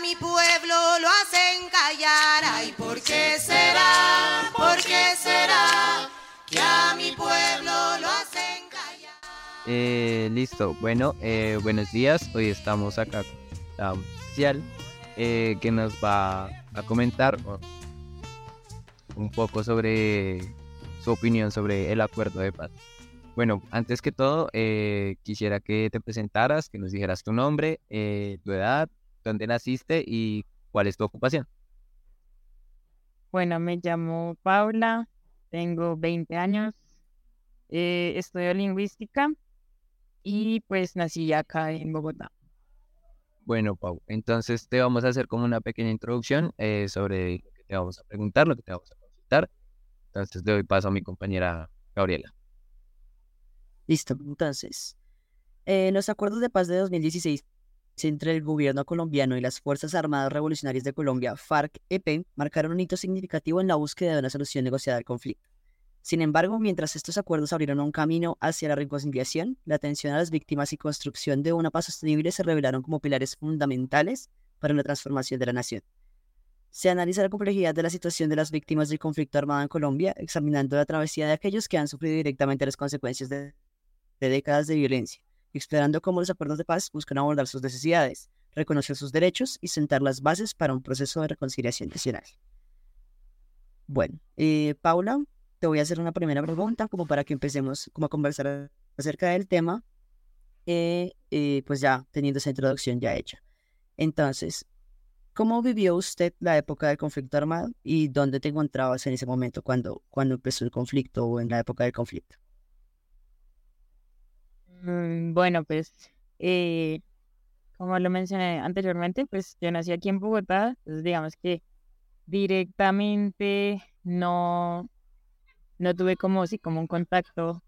mi pueblo lo hacen callar. Ay, ¿por qué será? ¿Por qué será? Que a mi pueblo lo hacen callar. Eh, listo, bueno, eh, buenos días. Hoy estamos acá con oficial eh, que nos va a comentar un poco sobre su opinión sobre el acuerdo de paz. Bueno, antes que todo, eh, quisiera que te presentaras, que nos dijeras tu nombre, eh, tu edad, dónde naciste y cuál es tu ocupación. Bueno, me llamo Paula, tengo 20 años, eh, estudio lingüística y pues nací acá en Bogotá. Bueno, Pau, entonces te vamos a hacer como una pequeña introducción sobre lo que te vamos a preguntar, lo que te vamos a consultar. Entonces le doy paso a mi compañera Gabriela. Listo, entonces, en los acuerdos de paz de 2016 entre el gobierno colombiano y las Fuerzas Armadas Revolucionarias de Colombia, FARC-EP, marcaron un hito significativo en la búsqueda de una solución negociada al conflicto. Sin embargo, mientras estos acuerdos abrieron un camino hacia la reconciliación, la atención a las víctimas y construcción de una paz sostenible se revelaron como pilares fundamentales para la transformación de la nación. Se analiza la complejidad de la situación de las víctimas del conflicto armado en Colombia, examinando la travesía de aquellos que han sufrido directamente las consecuencias de de décadas de violencia, explorando cómo los acuerdos de paz buscan abordar sus necesidades, reconocer sus derechos y sentar las bases para un proceso de reconciliación nacional. Bueno, eh, Paula, te voy a hacer una primera pregunta como para que empecemos como a conversar acerca del tema, eh, eh, pues ya teniendo esa introducción ya hecha. Entonces, ¿cómo vivió usted la época del conflicto armado y dónde te encontrabas en ese momento cuando, cuando empezó el conflicto o en la época del conflicto? Mm, bueno, pues, eh, como lo mencioné anteriormente, pues yo nací aquí en Bogotá, entonces digamos que directamente no, no tuve como, sí, como un contacto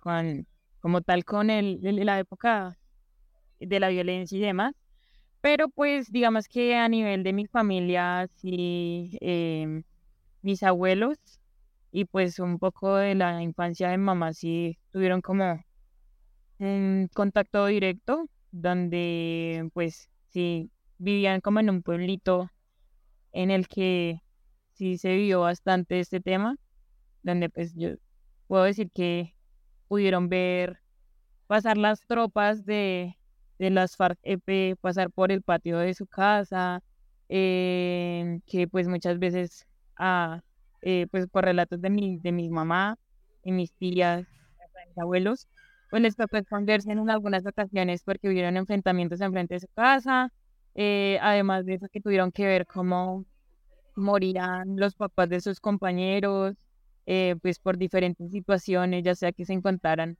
con, como tal con el, la época de la violencia y demás, pero pues digamos que a nivel de mi familia, sí, em, mis abuelos y pues un poco de la infancia de mamá, sí tuvieron como un contacto directo, donde pues sí vivían como en un pueblito en el que sí se vio bastante este tema, donde pues yo puedo decir que pudieron ver pasar las tropas de, de las FARC-EP, pasar por el patio de su casa, eh, que pues muchas veces, ah, eh, pues por relatos de mi, de mi mamá y mis tías, mis abuelos, pues les tocó esconderse en algunas ocasiones porque hubieron enfrentamientos enfrente de su casa, eh, además de eso que tuvieron que ver cómo morirán los papás de sus compañeros, eh, pues por diferentes situaciones, ya sea que se encontraran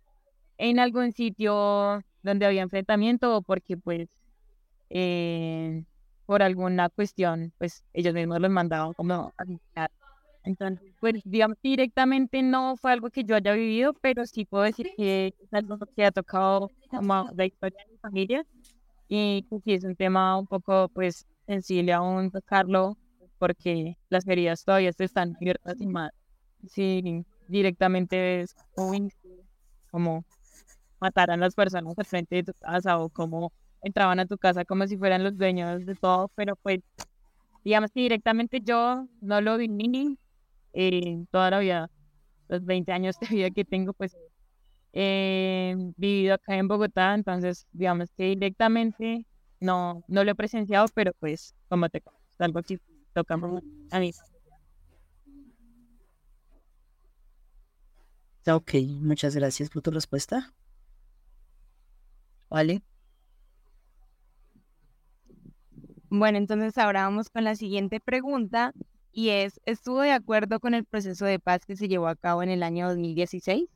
en algún sitio donde había enfrentamiento o porque pues eh, por alguna cuestión, pues ellos mismos los mandaban como a entonces, pues, digamos, directamente no fue algo que yo haya vivido, pero sí puedo decir que es algo que ha tocado como la historia de mi familia y que es un tema un poco, pues, sensible aún tocarlo porque las heridas todavía se están abiertas y más. Sí, directamente es como mataran a las personas al frente de tu casa o como entraban a tu casa como si fueran los dueños de todo, pero pues digamos que directamente yo no lo viví, eh, toda la vida, los 20 años de vida que tengo, pues he vivido acá en Bogotá, entonces digamos que directamente no, no lo he presenciado, pero pues como te algo que toca a mí. Ok, muchas gracias por tu respuesta. Vale. Bueno, entonces ahora vamos con la siguiente pregunta y es, ¿estuvo de acuerdo con el proceso de paz que se llevó a cabo en el año 2016?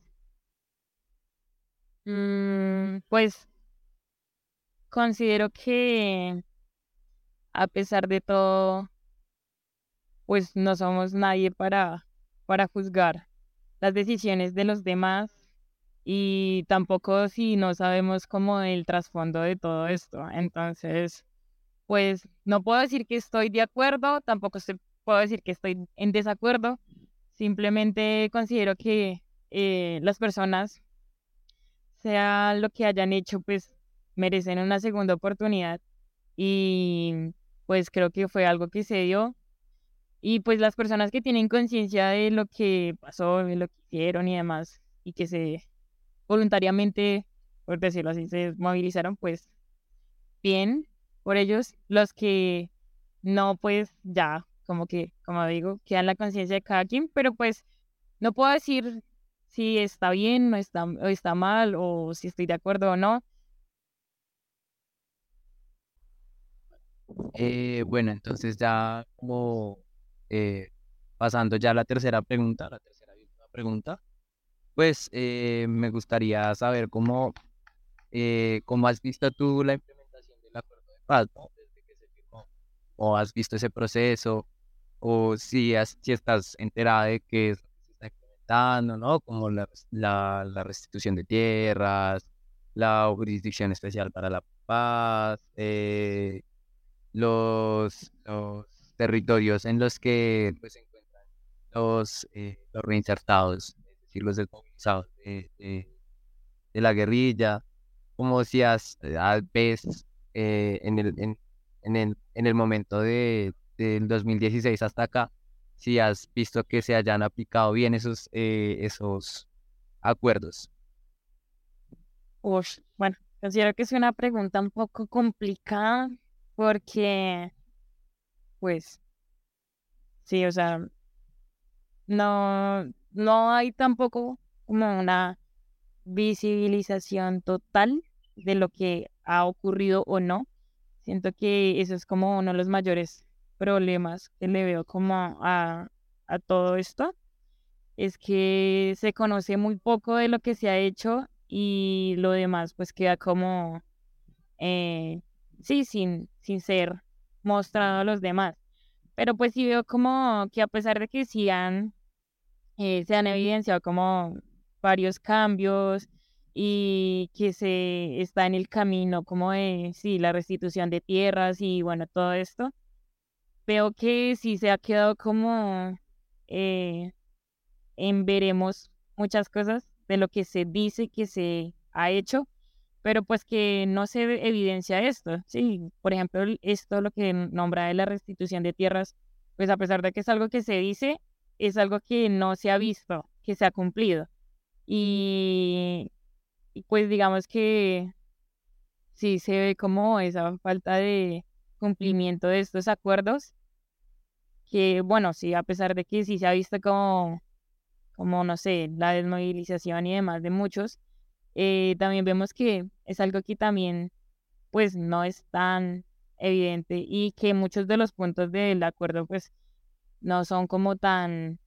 Mm, pues considero que a pesar de todo, pues no somos nadie para, para juzgar las decisiones de los demás y tampoco si no sabemos cómo el trasfondo de todo esto. Entonces, pues no puedo decir que estoy de acuerdo, tampoco estoy puedo decir que estoy en desacuerdo. Simplemente considero que eh, las personas sea lo que hayan hecho, pues merecen una segunda oportunidad. Y pues creo que fue algo que se dio. Y pues las personas que tienen conciencia de lo que pasó, de lo que hicieron y demás, y que se voluntariamente, por decirlo así, se movilizaron, pues bien por ellos. Los que no, pues ya, como que, como digo, quedan la conciencia de cada quien, pero pues no puedo decir si está bien o está, o está mal o si estoy de acuerdo o no. Eh, bueno, entonces ya como eh, pasando ya a la tercera pregunta, la tercera pregunta, pues eh, me gustaría saber cómo, cómo has visto tú la implementación del acuerdo de paz, Desde que se firmó, o has visto ese proceso, o si, si estás enterada de que está implementando, ¿no? Como la, la, restitución de tierras, la jurisdicción especial para la paz, los, los territorios en los que pues, se encuentran los, eh, los reinsertados, es decir, los desmovilizados de, la guerrilla, como si has, eh, ves eh, en, el, en, en, el, en el momento de, del 2016 hasta acá, si has visto que se hayan aplicado bien esos, esos acuerdos. bueno, considero que es una pregunta un poco complicada porque, pues, sí, o sea, no, no hay tampoco como una visibilización total de lo que ha ocurrido o no. Siento que eso es como uno de los mayores problemas que le veo como a, a todo esto. Es que se conoce muy poco de lo que se ha hecho y lo demás pues queda como eh, sí, sin, sin ser mostrado a los demás. Pero pues sí veo como que a pesar de que sí han, eh, se han evidenciado como varios cambios y que se está en el camino como de, sí, la restitución de tierras y bueno, todo esto, veo que sí se ha quedado como eh, en veremos muchas cosas de lo que se dice que se ha hecho, pero pues que no se evidencia esto, sí, por ejemplo, esto lo que nombra de la restitución de tierras, pues a pesar de que es algo que se dice, es algo que no se ha visto, que se ha cumplido. Y, pues digamos que sí se ve como esa falta de cumplimiento de estos acuerdos, que bueno, sí, a pesar de que sí se ha visto como, como no sé, la desmovilización y demás de muchos, eh, también vemos que es algo que también pues no es tan evidente y que muchos de los puntos del acuerdo pues no son como tan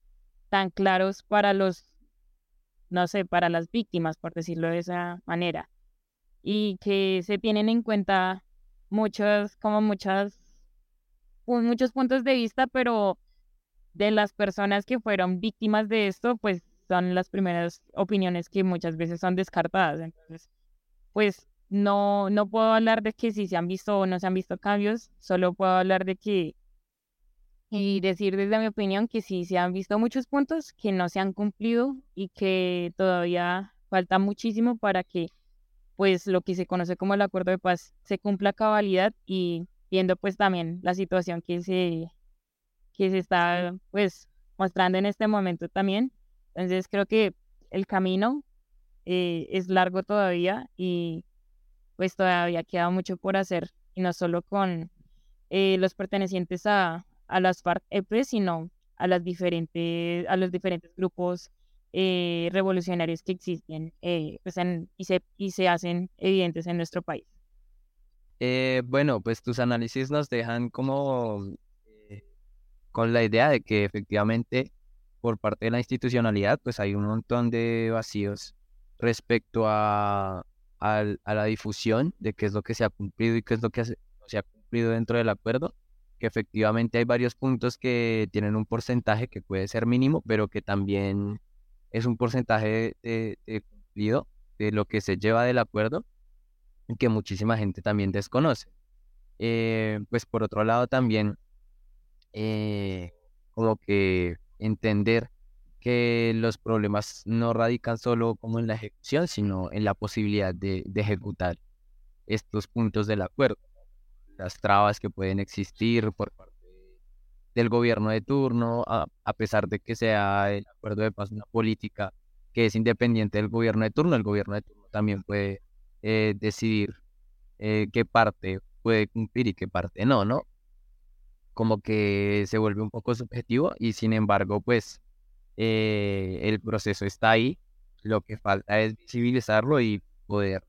tan claros para los no sé para las víctimas por decirlo de esa manera y que se tienen en cuenta muchos como muchas muchos puntos de vista pero de las personas que fueron víctimas de esto pues son las primeras opiniones que muchas veces son descartadas. Entonces, pues no, no puedo hablar de que si se han visto o no se han visto cambios, solo puedo hablar de que y decir desde mi opinión que sí se han visto muchos puntos que no se han cumplido y que todavía falta muchísimo para que pues lo que se conoce como el acuerdo de paz se cumpla a cabalidad y viendo pues también la situación que se que se está pues mostrando en este momento también. Entonces creo que el camino eh, es largo todavía y pues todavía queda mucho por hacer y no solo con eh, los pertenecientes a, a las FARC-EP, sino a, las diferentes, a los diferentes grupos eh, revolucionarios que existen pues y, se, y se hacen evidentes en nuestro país. bueno, pues tus análisis nos dejan como con la idea de que efectivamente por parte de la institucionalidad, pues hay un montón de vacíos respecto a, a, la difusión de qué es lo que se ha cumplido y qué es lo que se ha cumplido dentro del acuerdo, que efectivamente hay varios puntos que tienen un porcentaje que puede ser mínimo, pero que también es un porcentaje de, cumplido de lo que se lleva del acuerdo que muchísima gente también desconoce. Eh, pues por otro lado también, eh, como que entender que los problemas no radican solo como en la ejecución, sino en la posibilidad de, de ejecutar estos puntos del acuerdo, las trabas que pueden existir por parte del gobierno de turno, a, a pesar de que sea el acuerdo de paz una política que es independiente del gobierno de turno, el gobierno de turno también puede eh, decidir eh, qué parte puede cumplir y qué parte no, ¿no? Como que se vuelve un poco subjetivo y sin embargo, pues eh, el proceso está ahí, lo que falta es visibilizarlo y poder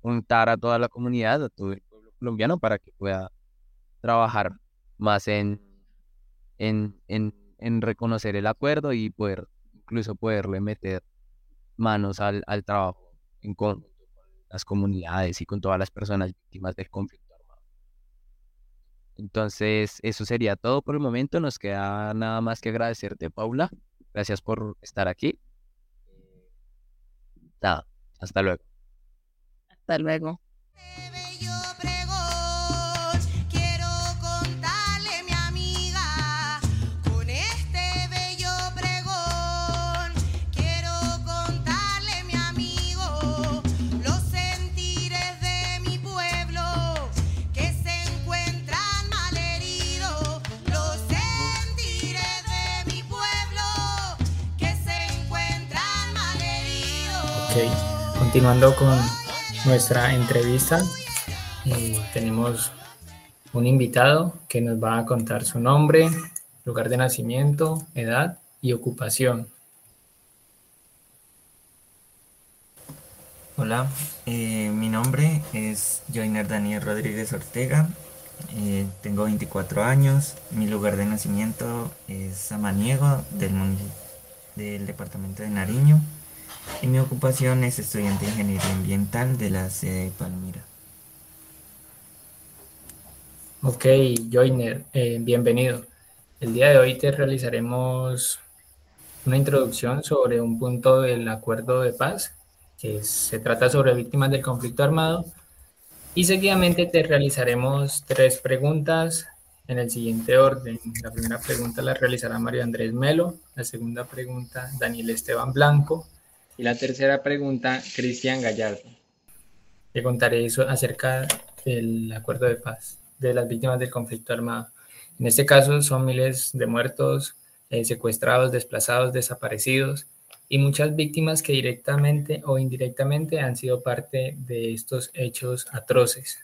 juntar a toda la comunidad, a todo el pueblo colombiano para que pueda trabajar más en, en, en, en reconocer el acuerdo y poder incluso poderle meter manos al, al trabajo en con las comunidades y con todas las personas víctimas del conflicto armado. Entonces, eso sería todo por el momento. Nos queda nada más que agradecerte, Paula. Gracias por estar aquí. Nada, hasta luego. Hasta luego. Continuando con nuestra entrevista, eh, tenemos un invitado que nos va a contar su nombre, lugar de nacimiento, edad y ocupación. Hola, eh, mi nombre es Joiner Daniel Rodríguez Ortega, eh, tengo 24 años, mi lugar de nacimiento es Samaniego del, del departamento de Nariño y mi ocupación es estudiante de ingeniería ambiental de la sede de Palmira. Ok, Joiner, eh, bienvenido. El día de hoy te realizaremos una introducción sobre un punto del acuerdo de paz, que se trata sobre víctimas del conflicto armado, y seguidamente te realizaremos tres preguntas en el siguiente orden. La primera pregunta la realizará Mario Andrés Melo, la segunda pregunta Daniel Esteban Blanco y la tercera pregunta Cristian Gallardo. Te contaré eso acerca del acuerdo de paz de las víctimas del conflicto armado. En este caso son miles de muertos, eh, secuestrados, desplazados, desaparecidos y muchas víctimas que directamente o indirectamente han sido parte de estos hechos atroces.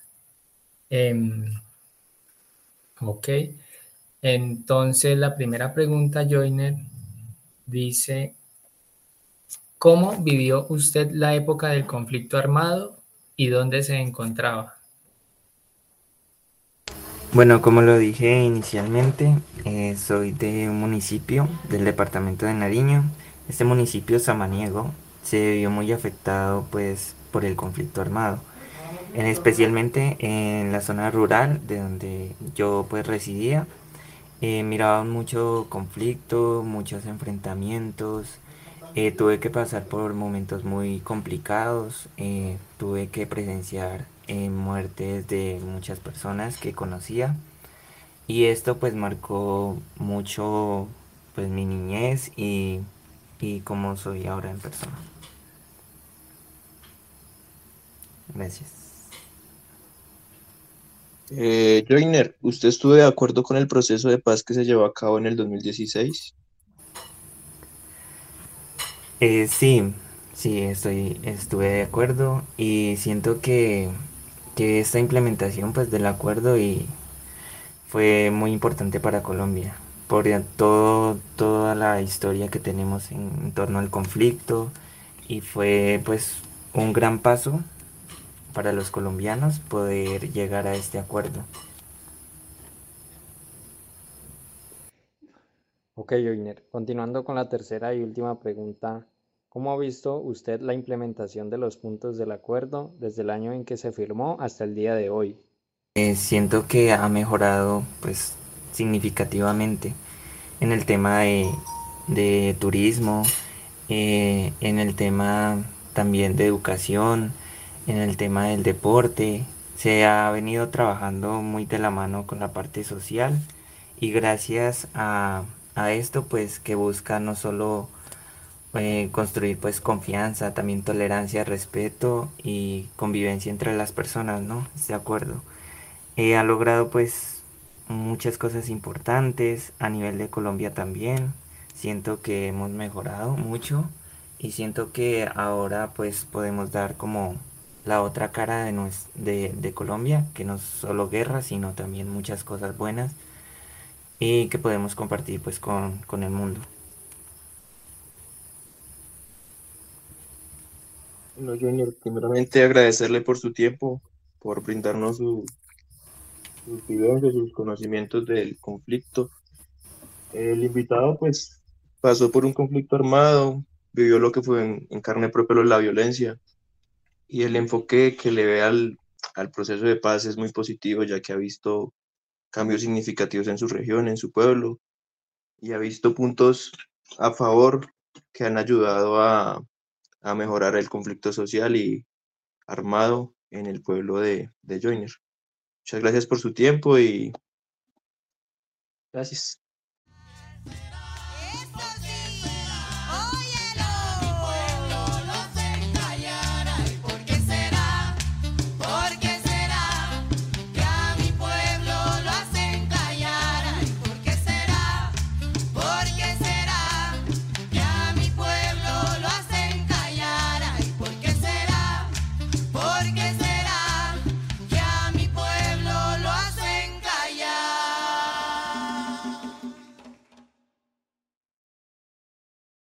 Em, ok, entonces la primera pregunta, Joiner, dice, ¿cómo vivió usted la época del conflicto armado y dónde se encontraba? Bueno, como lo dije inicialmente, eh, soy de un municipio del departamento de Nariño. Este municipio, Samaniego, se vio muy afectado pues por el conflicto armado, en especialmente en la zona rural de donde yo pues residía. Eh, miraba mucho conflicto, muchos enfrentamientos. Eh, tuve que pasar por momentos muy complicados. eh, tuve que presenciar eh, muertes de muchas personas que conocía. Y esto pues marcó mucho pues mi niñez y, y cómo soy ahora en persona. Gracias. Eh, Joyner, ¿usted estuvo de acuerdo con el proceso de paz que se llevó a cabo en el 2016? Eh, sí, sí, estoy, estuve de acuerdo y siento que, que esta implementación pues del acuerdo y fue muy importante para Colombia por todo, toda la historia que tenemos en, en torno al conflicto y fue pues un gran paso para los colombianos poder llegar a este acuerdo. Ok, Joiner. Continuando con la tercera y última pregunta, ¿cómo ha visto usted la implementación de los puntos del acuerdo desde el año en que se firmó hasta el día de hoy? Eh, siento que ha mejorado pues significativamente en el tema de, de turismo, eh, en el tema también de educación, en el tema del deporte. Se ha venido trabajando muy de la mano con la parte social y gracias a, a esto, pues que busca no solo eh, construir pues confianza, también tolerancia, respeto y convivencia entre las personas, ¿no? De acuerdo. ha logrado pues muchas cosas importantes a nivel de Colombia también. Siento que hemos mejorado mucho y siento que ahora pues podemos dar como la otra cara de, de, de Colombia, que no solo guerra, sino también muchas cosas buenas y que podemos compartir pues con, con el mundo. Bueno, Junior, primeramente agradecerle por su tiempo, por brindarnos su, sus vivencias, sus conocimientos del conflicto. El invitado pues pasó por un conflicto armado, vivió lo que fue en, carne propia la violencia y el enfoque que le ve al, al proceso de paz es muy positivo ya que ha visto cambios significativos en su región, en su pueblo, y ha visto puntos a favor que han ayudado a, mejorar el conflicto social y armado en el pueblo de, de Joyner. Muchas gracias por su tiempo y gracias.